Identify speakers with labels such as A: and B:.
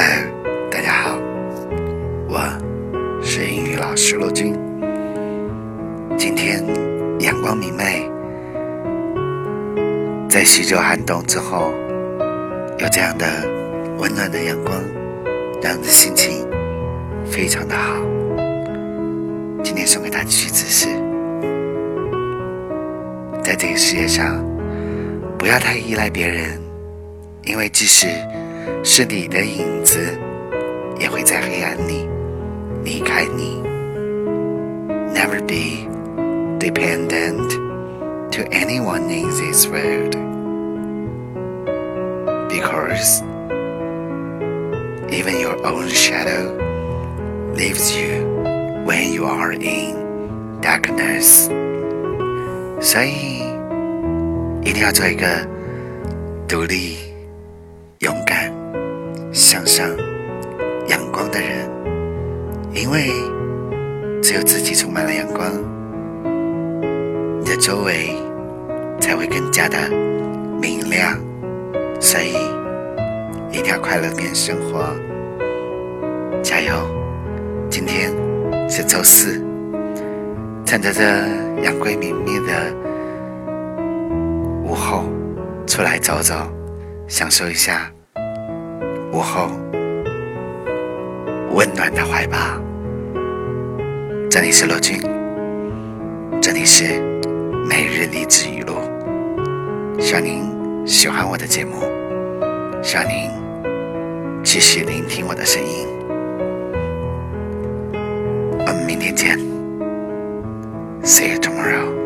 A: 嗨大家好，我是英语老师罗军。今天阳光明媚，在许久寒冬之后，有这样的温暖的阳光，让人心情非常的好。今天送给大家句子是：在这个世界上，不要太依赖别人，因为即使是你的影子，也会在黑暗里离开你。Never be dependent to anyone in this world, because even your own shadow leaves you when you are in darkness. 所以，一定要做一个独立、勇敢。 向上、阳光的人，因为只有自己充满了阳光，你的周围才会更加的明亮。所以，一定要快乐面生活，加油！今天是周四，趁着这阳光明媚的午后，出来走走，享受一下。午后，温暖的怀抱。这里是罗军，这里是每日励志语录。希望您喜欢我的节目，希望您继续聆听我的声音。我们明天见，See you tomorrow。